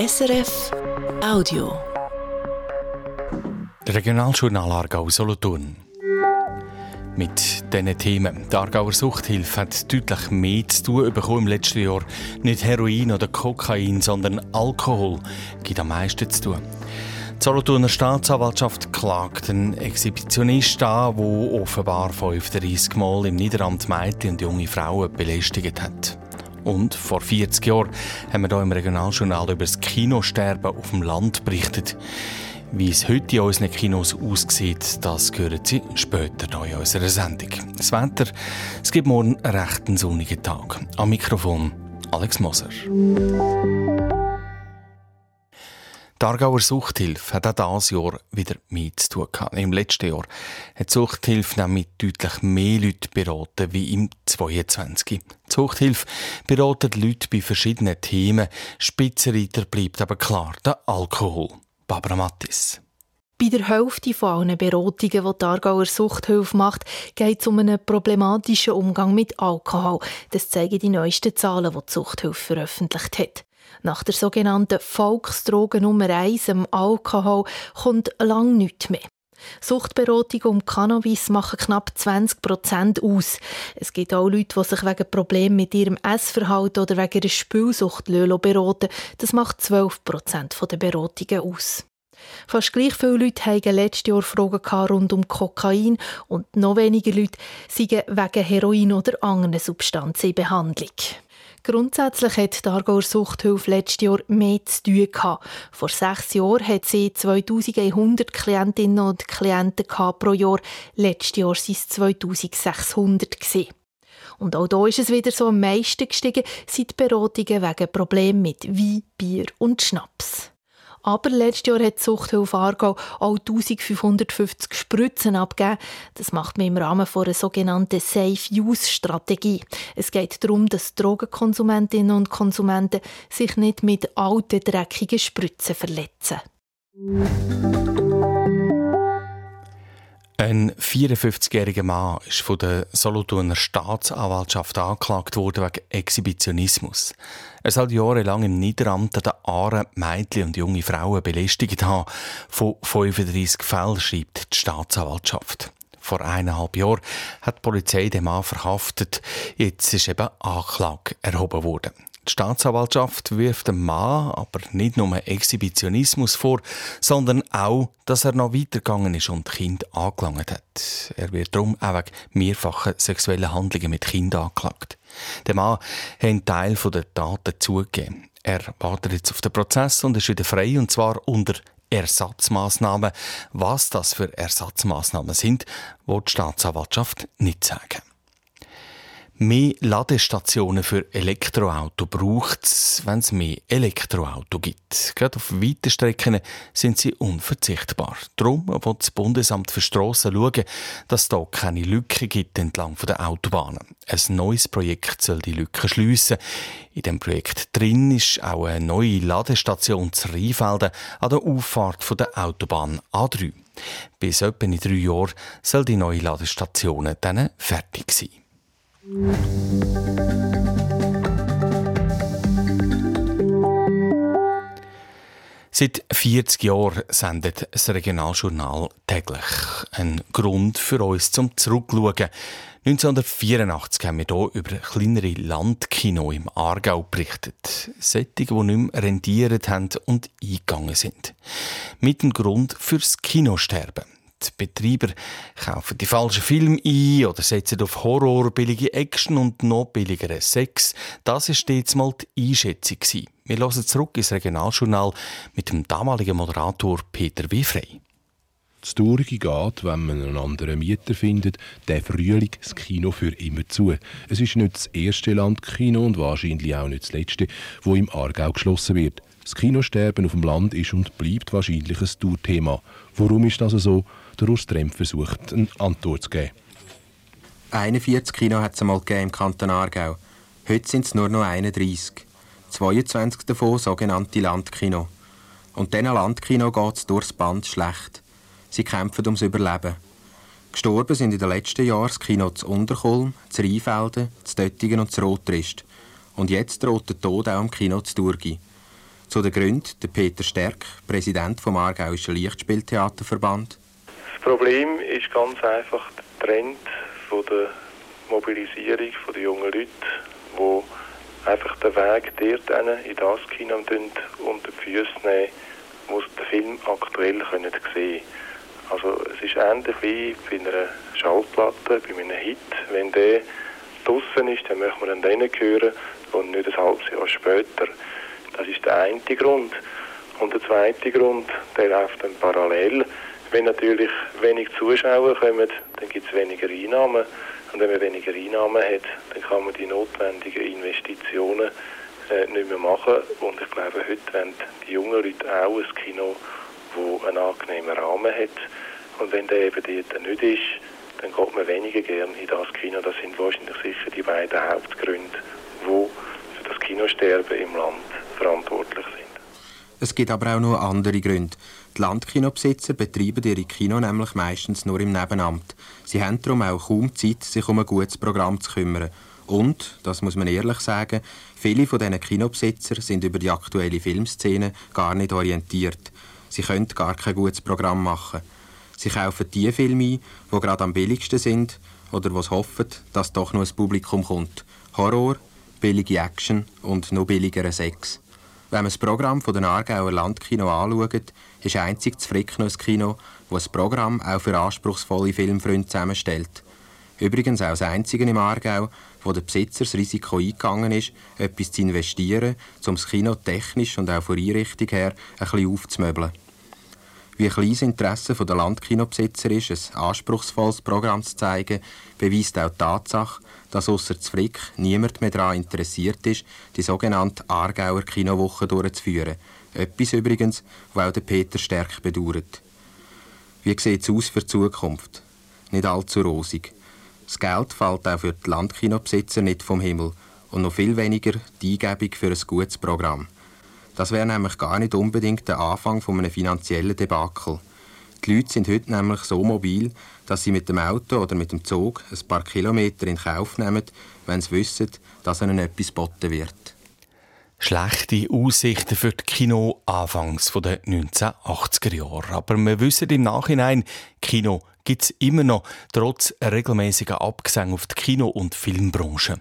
SRF Audio. Regionaljournal Aargau Solothurn. Mit diesen Themen. Die Aargauer Suchthilfe hat deutlich mehr zu tun bekommen im letzten Jahr. Nicht Heroin oder Kokain, sondern Alkohol gibt am meisten zu tun. Die Solothurner Staatsanwaltschaft klagt einen Exhibitionist an, der offenbar 35 Mal im Niederamt Mädchen und junge Frauen belästigt hat. Und vor 40 Jahren haben wir hier im Regionaljournal über das Kinosterben auf dem Land berichtet. Wie es heute in unseren Kinos aussieht, das hören Sie später hier in unserer Sendung. Das Wetter, es gibt morgen einen recht sonnigen Tag. Am Mikrofon Alex Moser. Die Aargauer Suchthilfe hat auch dieses Jahr wieder mehr zu tun gehabt. Im letzten Jahr hat die Suchthilfe nämlich deutlich mehr Leute beraten wie im 22. Die Suchthilfe beratet Leute bei verschiedenen Themen. Spitzenreiter bleibt aber klar der Alkohol. Barbara Mattis. Bei der Hälfte von allen Beratungen, die die Aargauer Suchthilfe macht, geht es um einen problematischen Umgang mit Alkohol. Das zeigen die neuesten Zahlen, die die Suchthilfe veröffentlicht hat. Nach der sogenannten Volksdroge Nummer 1, dem Alkohol, kommt lang nichts mehr. Suchtberatungen um Cannabis machen knapp 20 Prozent aus. Es gibt auch Leute, die sich wegen Problemen mit ihrem Essverhalten oder wegen einer Spielsucht beraten Das macht 12 Prozent der Beratungen aus. Fast gleich viele Leute hatten letztes Jahr Fragen rund um Kokain und noch weniger Leute sind wegen Heroin oder anderen Substanzen in Behandlung. Grundsätzlich hat die Aargauer Suchthilfe letztes Jahr mehr zu tun gehabt. Vor sechs Jahren hat sie 2100 Klientinnen und Klienten pro Jahr. Letztes Jahr waren es 2600 Und auch hier ist es wieder so am meisten gestiegen, die Beratungen wegen Problemen mit Wein, Bier und Schnaps. Aber letztes Jahr hat die Suchthilfe Aargau auch 1550 Spritzen abgegeben. Das macht man im Rahmen einer sogenannten Safe-Use-Strategie. Es geht darum, dass Drogenkonsumentinnen und Konsumenten sich nicht mit alten, dreckigen Spritzen verletzen. Ein 54-jähriger Mann ist von der Solothurner Staatsanwaltschaft angeklagt worden wegen Exhibitionismus. Er soll jahrelang im Niederamt der Aare Mädchen und junge Frauen belästigt haben. Von 35 Fällen schreibt die Staatsanwaltschaft. Vor eineinhalb Jahren hat die Polizei den Mann verhaftet. Jetzt ist eben Anklage erhoben worden. Die Staatsanwaltschaft wirft dem Mann aber nicht nur Exhibitionismus vor, sondern auch, dass er noch weitergegangen ist und Kind angelangt hat. Er wird darum auch wegen mehrfacher sexueller Handlungen mit Kindern angeklagt. Der Mann hat einen Teil der Taten zugegeben. Er wartet jetzt auf den Prozess und ist wieder frei, und zwar unter Ersatzmaßnahmen. Was das für Ersatzmaßnahmen sind, wird die Staatsanwaltschaft nicht sagen. Mehr Ladestationen für Elektroauto braucht es, wenn es mehr Elektroauto gibt. Gerade auf weiten Strecken sind sie unverzichtbar. Darum will das Bundesamt für Strassen schauen, dass es da keine Lücken gibt entlang der Autobahnen. Ein neues Projekt soll die Lücken schliessen. In dem Projekt drin ist auch eine neue Ladestation zu Rheinfelden an der Auffahrt der Autobahn A3. Bis etwa in drei Jahren soll die neue Ladestation dann fertig sein. Seit 40 Jahren sendet das Regionaljournal täglich. Ein Grund für uns zum Zurückschauen. 1984 haben wir hier über kleinere Landkino im Aargau berichtet. Sättige, die nicht mehr rendiert haben und eingegangen sind. Mit dem Grund fürs Kinosterben. Die Betreiber kaufen die falschen Filme ein oder setzen auf Horror, billige Action und noch billigeren Sex. Das war stets mal die Einschätzung. Wir hören zurück ins Regionaljournal mit dem damaligen Moderator Peter Wiefrey. Das Traurige geht, wenn man einen anderen Mieter findet, der Frühling das Kino für immer zu. Es ist nicht das erste Landkino und wahrscheinlich auch nicht das letzte, wo im Aargau geschlossen wird. Das Kinosterben auf dem Land ist und bleibt wahrscheinlich ein Tourthema. Warum ist das so? Der Urs versucht, eine Antwort zu geben. 41 Kino hat es einmal im Kanton Aargau. Heute sind es nur noch 31. 22 davon sogenannte Landkino. Und diesen Landkino geht es durchs Band schlecht. Sie kämpfen ums Überleben. Gestorben sind in den letzten Jahren das Kino zu Unterkolm, zu Rheinfelden, zu Döttingen und zu Rotrist. Und jetzt droht der Tod auch am Kino zu Durgi. Zu den Gründen der Peter Stärk, Präsident vom Aargauischen Lichtspieltheaterverband. Problem ist ganz einfach der Trend von der Mobilisierung der jungen Leute, die einfach den Weg dort in das Kino unter die Füße nehmen, wo sie den Film aktuell sehen können. Also es ist ähnlich wie bei einer Schallplatte, bei einem Hit. Wenn der draußen ist, dann möchten wir dann hören und nicht ein halbes Jahr später. Das ist der eine Grund. Und der zweite Grund, der läuft dann parallel. Wenn natürlich wenig Zuschauer kommen, dann gibt es weniger Einnahmen. Und wenn man weniger Einnahmen hat, dann kann man die notwendigen Investitionen äh, nicht mehr machen. Und ich glaube, heute wollen die jungen Leute auch ein Kino, das einen angenehmen Rahmen hat. Und wenn der eben dort nicht ist, dann geht man weniger gern in das Kino. Das sind wahrscheinlich sicher die beiden Hauptgründe, die für das Kinosterben im Land verantwortlich sind. Es gibt aber auch noch andere Gründe. Die Landkinobesitzer betreiben ihre Kino nämlich meistens nur im Nebenamt. Sie haben darum auch kaum Zeit, sich um ein gutes Programm zu kümmern. Und, das muss man ehrlich sagen, viele von diesen Kinobesitzer sind über die aktuelle Filmszene gar nicht orientiert. Sie können gar kein gutes Programm machen. Sie kaufen die Filme ein, die gerade am billigsten sind oder was hoffen, dass doch noch ein Publikum kommt. Horror, billige Action und noch billigeren Sex. Wenn man das Programm den Aargauer Landkino anschaut, ist einzig das Fricknuss Kino, das ein Programm auch für anspruchsvolle Filmfreunde zusammenstellt. Übrigens auch das einzige im Aargau, wo der Besitzer das Risiko eingegangen ist, etwas zu investieren, um das Kino technisch und auch von Einrichtung her ein bisschen aufzumöbeln. Wie klein das Interesse der Landkinobesitzer ist, ein anspruchsvolles Programm zu zeigen, beweist auch die Tatsache, dass außer Frick niemand mehr daran interessiert ist, die sogenannte Aargauer Kinowoche durchzuführen. Etwas übrigens, was auch Peter Stärk bedauert. Wie sieht es aus für die Zukunft? Nicht allzu rosig. Das Geld fällt auch für die Landkinobesitzer nicht vom Himmel und noch viel weniger die Eingebung für ein gutes Programm. Das wäre nämlich gar nicht unbedingt der Anfang von einem finanziellen Debakel. Die Leute sind heute nämlich so mobil, dass sie mit dem Auto oder mit dem Zug ein paar Kilometer in Kauf nehmen, wenn sie wissen, dass ihnen etwas geboten wird. Schlechte Aussichten für die Kino anfangs der 1980er Jahre. Aber wir wissen im Nachhinein, Kino gibt es immer noch, trotz regelmäßiger Abgesänge auf die Kino- und Filmbranche.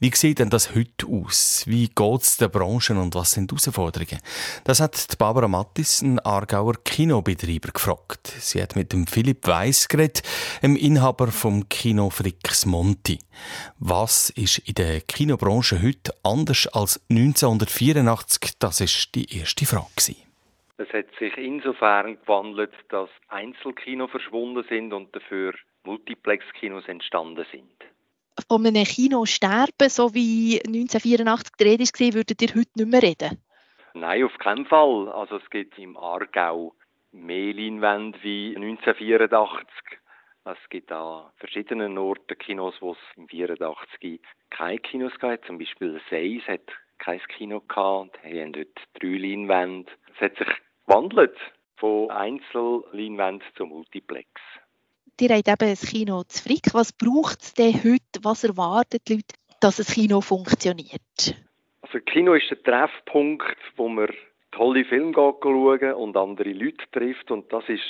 Wie sieht denn das heute aus? Wie geht es der Branche und was sind die Herausforderungen? Das hat Barbara Mattis, ein Aargauer Kinobetreiber, gefragt. Sie hat mit dem Philipp Weiss geredet, dem Inhaber vom Kino Fricks Monti. Was ist in der Kinobranche heute anders als 1984? Das ist die erste Frage. Es hat sich insofern gewandelt, dass Einzelkinos verschwunden sind und dafür Multiplex-Kinos entstanden sind. Von einem Kino sterben, so wie 1984 die Rede war, würdet ihr heute nicht mehr reden? Nein, auf keinen Fall. Also es gibt im Aargau mehr Leinwände wie 1984. Es gibt an verschiedenen Orten Kinos, wo es im 1984 keine Kinos gab. Zum Beispiel Seis hat kein Kino gehabt. Die haben dort drei Leinwände. Es hat sich gewandelt von Einzelleinwand zu Multiplex. Ihr habt eben ein Kino zu Frick. Was braucht es denn heute? Was erwarten die Leute, dass ein Kino funktioniert? Also Kino ist der Treffpunkt, wo man tolle Filme schauen und andere Leute trifft und das ist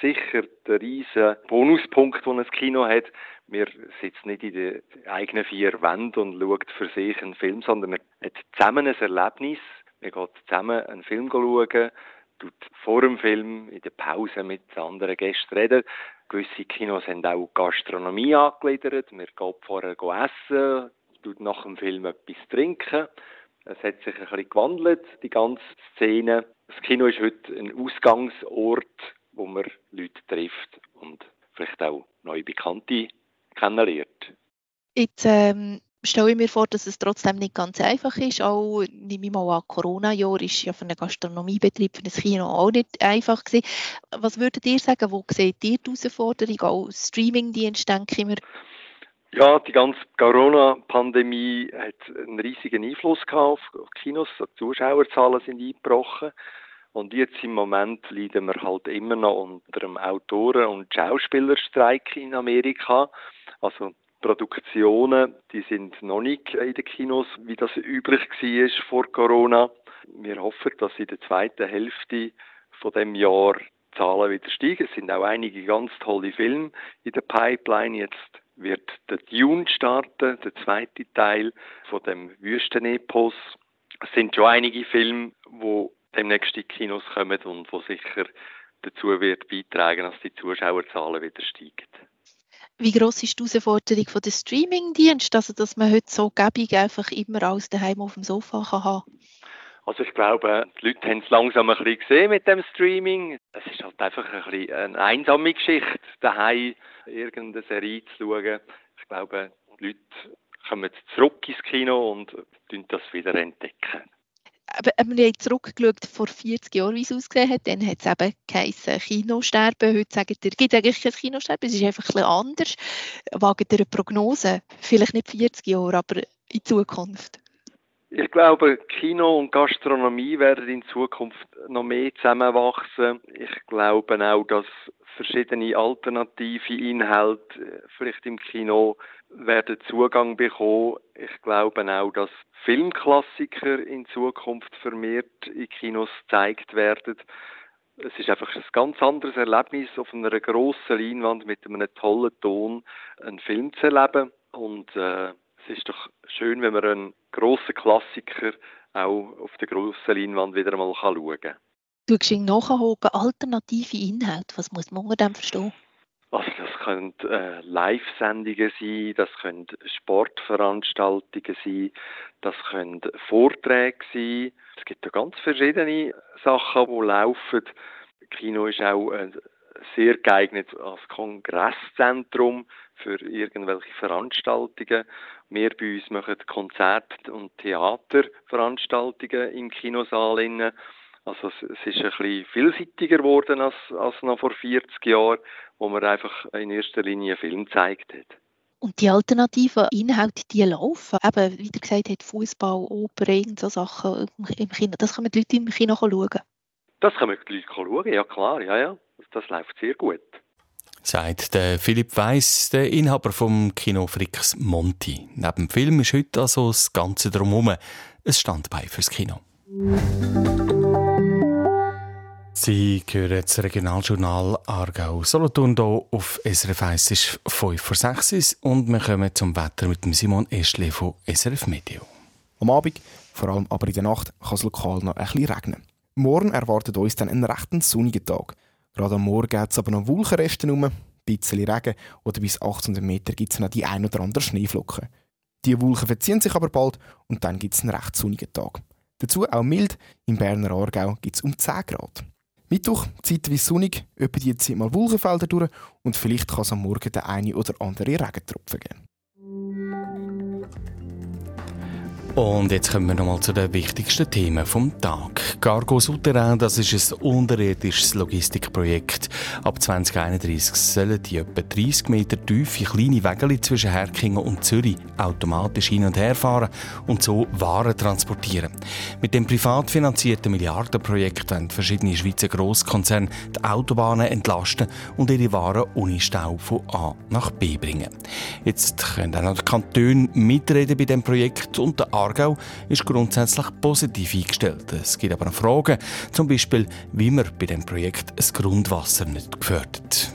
sicher der riesige Bonuspunkt, den ein Kino hat. Man sitzt nicht in den eigenen vier Wänden und schaut für sich einen Film, sondern man hat zusammen ein Erlebnis. Man geht zusammen einen Film schauen, tut vor dem Film in der Pause mit anderen Gästen reden. Gewisse Kinos haben auch Gastronomie angegliedert. Wir gehen vorher essen, tut nach dem Film etwas trinken. Es hat sich ein bisschen gewandelt, die ganze Szene. Das Kino ist heute ein Ausgangsort, wo man Leute trifft und vielleicht auch neue Bekannte kennenlernt. Jetzt ähm, stelle ich mir vor, dass es trotzdem nicht ganz einfach ist. Auch, nehme ich mal an, Corona-Jahr ist ja für einen Gastronomiebetrieb, für ein Kino auch nicht einfach gewesen. Was würdet ihr sagen, wo seht ihr die Herausforderung? Auch Streamingdienst, denke ich mir. Ja, die ganze Corona-Pandemie hat einen riesigen Einfluss gehabt auf Kinos. Die Zuschauerzahlen sind eingebrochen. Und jetzt im Moment leiden wir halt immer noch unter einem Autoren- und Schauspielerstreik in Amerika. Also Produktionen, die sind noch nicht in den Kinos, wie das üblich war vor Corona. Wir hoffen, dass in der zweiten Hälfte von dem Jahr die Zahlen wieder steigen. Es sind auch einige ganz tolle Filme in der Pipeline. Jetzt wird der Dune starten, der zweite Teil von dem Wüstenepos. Es sind schon einige Filme, die demnächst in die Kinos kommen und wo sicher dazu wird beitragen, dass die Zuschauerzahlen wieder steigen. Wie groß ist die Herausforderung von der Streamingdienst, also dass man heute so gäbig einfach immer alles daheim auf dem Sofa kann haben? Also ich glaube, die Leute haben es langsam ein bisschen gesehen mit dem Streaming. Es ist halt einfach ein bisschen eine einsame Geschichte, daheim irgendeine Serie zu schauen. Ich glaube, die Leute kommen zurück ins Kino und das wieder entdecken wir haben zurückgeschaut vor 40 Jahren, wie es ausgesehen hat. Dann hat es eben geheißen Kinosterben. Heute sagen es gibt eigentlich kein Kinosterben, es ist einfach ein bisschen anders. Wagen ihr eine Prognose? Vielleicht nicht 40 Jahre, aber in Zukunft? Ich glaube, Kino und Gastronomie werden in Zukunft noch mehr zusammenwachsen. Ich glaube auch, dass verschiedene alternative Inhalte äh, vielleicht im Kino werden Zugang bekommen. Ich glaube auch, dass Filmklassiker in Zukunft vermehrt in Kinos gezeigt werden. Es ist einfach ein ganz anderes Erlebnis, auf einer grossen Leinwand mit einem tollen Ton einen Film zu erleben. Und äh, es ist doch schön, wenn man einen grossen Klassiker auch auf der grossen Leinwand wieder einmal schauen kann. Du hast nachhaken, alternative Inhalte. Was muss man unter dem verstehen? Also das können äh, Live-Sendungen sein, das können Sportveranstaltungen sein, das können Vorträge sein. Es gibt ja ganz verschiedene Sachen, die laufen. Kino ist auch äh, sehr geeignet als Kongresszentrum für irgendwelche Veranstaltungen. Wir bei uns machen Konzert- und Theaterveranstaltungen im Kinosaal. Also es, es ist ein bisschen vielseitiger geworden als, als noch vor 40 Jahren, wo man einfach in erster Linie Film gezeigt hat. Und die alternativen Inhalte, die laufen, eben, wie du gesagt hast, Fußball, Oper, irgend so Sachen im Kino, das können die Leute im Kino schauen? Das können die Leute schauen, ja klar, ja, ja. Das läuft sehr gut. Sagt der Philipp Weiss, der Inhaber vom Kino Frix Monti. Neben dem Film ist heute also das Ganze drumherum ein Standbein fürs Kino. Sie hören das Regionaljournal Aargau Solothurn hier auf SRF 1 ist 5 vor 6 und wir kommen zum Wetter mit Simon Eschle von SRF Medio. Am Abend, vor allem aber in der Nacht, kann es lokal noch ein bisschen regnen. Morgen erwartet uns dann ein recht sonniger Tag. Gerade am Morgen geht es aber noch Wolkenreste um, ein bisschen Regen oder bis 800 Meter gibt es noch die ein oder andere Schneeflocken. Die Wolken verziehen sich aber bald und dann gibt es einen recht sonnigen Tag. Dazu auch mild, im Berner Aargau gibt es um 10 Grad. Mittwoch zeitweise sonnig, etwa die Zeit mal Wolkenfelder durch und vielleicht kann es am Morgen der eine oder andere Regentropfen geben. Und jetzt kommen wir nochmal zu den wichtigsten Themen vom Tag. Cargo Souterrain, das ist ein unterirdisches Logistikprojekt. Ab 2031 sollen die etwa 30 Meter tiefe kleine Wege zwischen Herkingen und Zürich automatisch hin und her fahren und so Waren transportieren. Mit dem privat finanzierten Milliardenprojekt wollen verschiedene Schweizer Grosskonzerne die Autobahnen entlasten und ihre Waren ohne Stau von A nach B bringen. Jetzt können auch noch die Kantone mitreden bei dem Projekt und der Aargau ist grundsätzlich positiv eingestellt. Es gibt aber Fragen, zum Beispiel, wie man bei dem Projekt das Grundwasser nicht gefördert.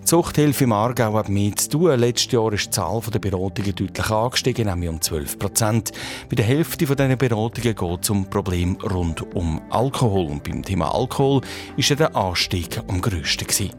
Die Zuchthilfe im Aargau hat mehr zu tun. Letztes Jahr ist die Zahl der Beratungen deutlich angestiegen, nämlich um 12 Prozent. Bei der Hälfte dieser Beratungen geht es um Probleme rund um Alkohol. Und beim Thema Alkohol war der Anstieg am grössten. Gewesen.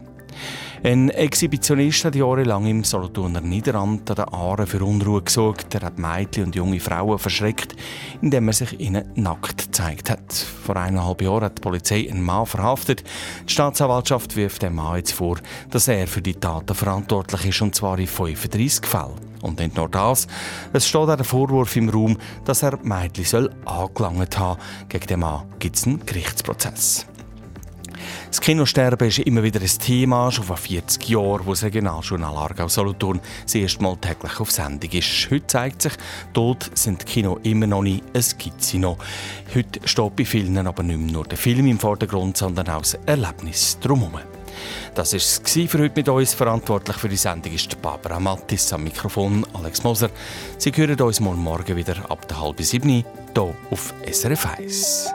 Ein Exhibitionist hat jahrelang im Solothurner Niederamt an den Aaren für Unruhe gesorgt. Er hat Mädchen und junge Frauen verschreckt, indem er sich ihnen nackt gezeigt hat. Vor eineinhalb Jahren hat die Polizei einen Mann verhaftet. Die Staatsanwaltschaft wirft dem Mann jetzt vor, dass er für die Taten verantwortlich ist, und zwar in 35 Fällen. Und nicht nur das, es steht auch der Vorwurf im Raum, dass er Mädchen soll angelangt haben. Gegen den Mann gibt es einen Gerichtsprozess. Das Kinosterben ist immer wieder ein Thema, schon vor 40 Jahren, wo das Regionaljournal Aargau Solothurn das erste Mal täglich auf Sendung ist. Heute zeigt sich, dort sind die Kino immer noch nicht, es gibt sie noch. Heute steht bei vielen aber nicht mehr nur der Film im Vordergrund, sondern auch das Erlebnis drumherum. Das war es für heute mit uns. Verantwortlich für die Sendung ist Barbara Mattis, am Mikrofon Alex Moser. Sie hören uns morgen Morgen wieder ab der halben sieben hier auf SRF 1.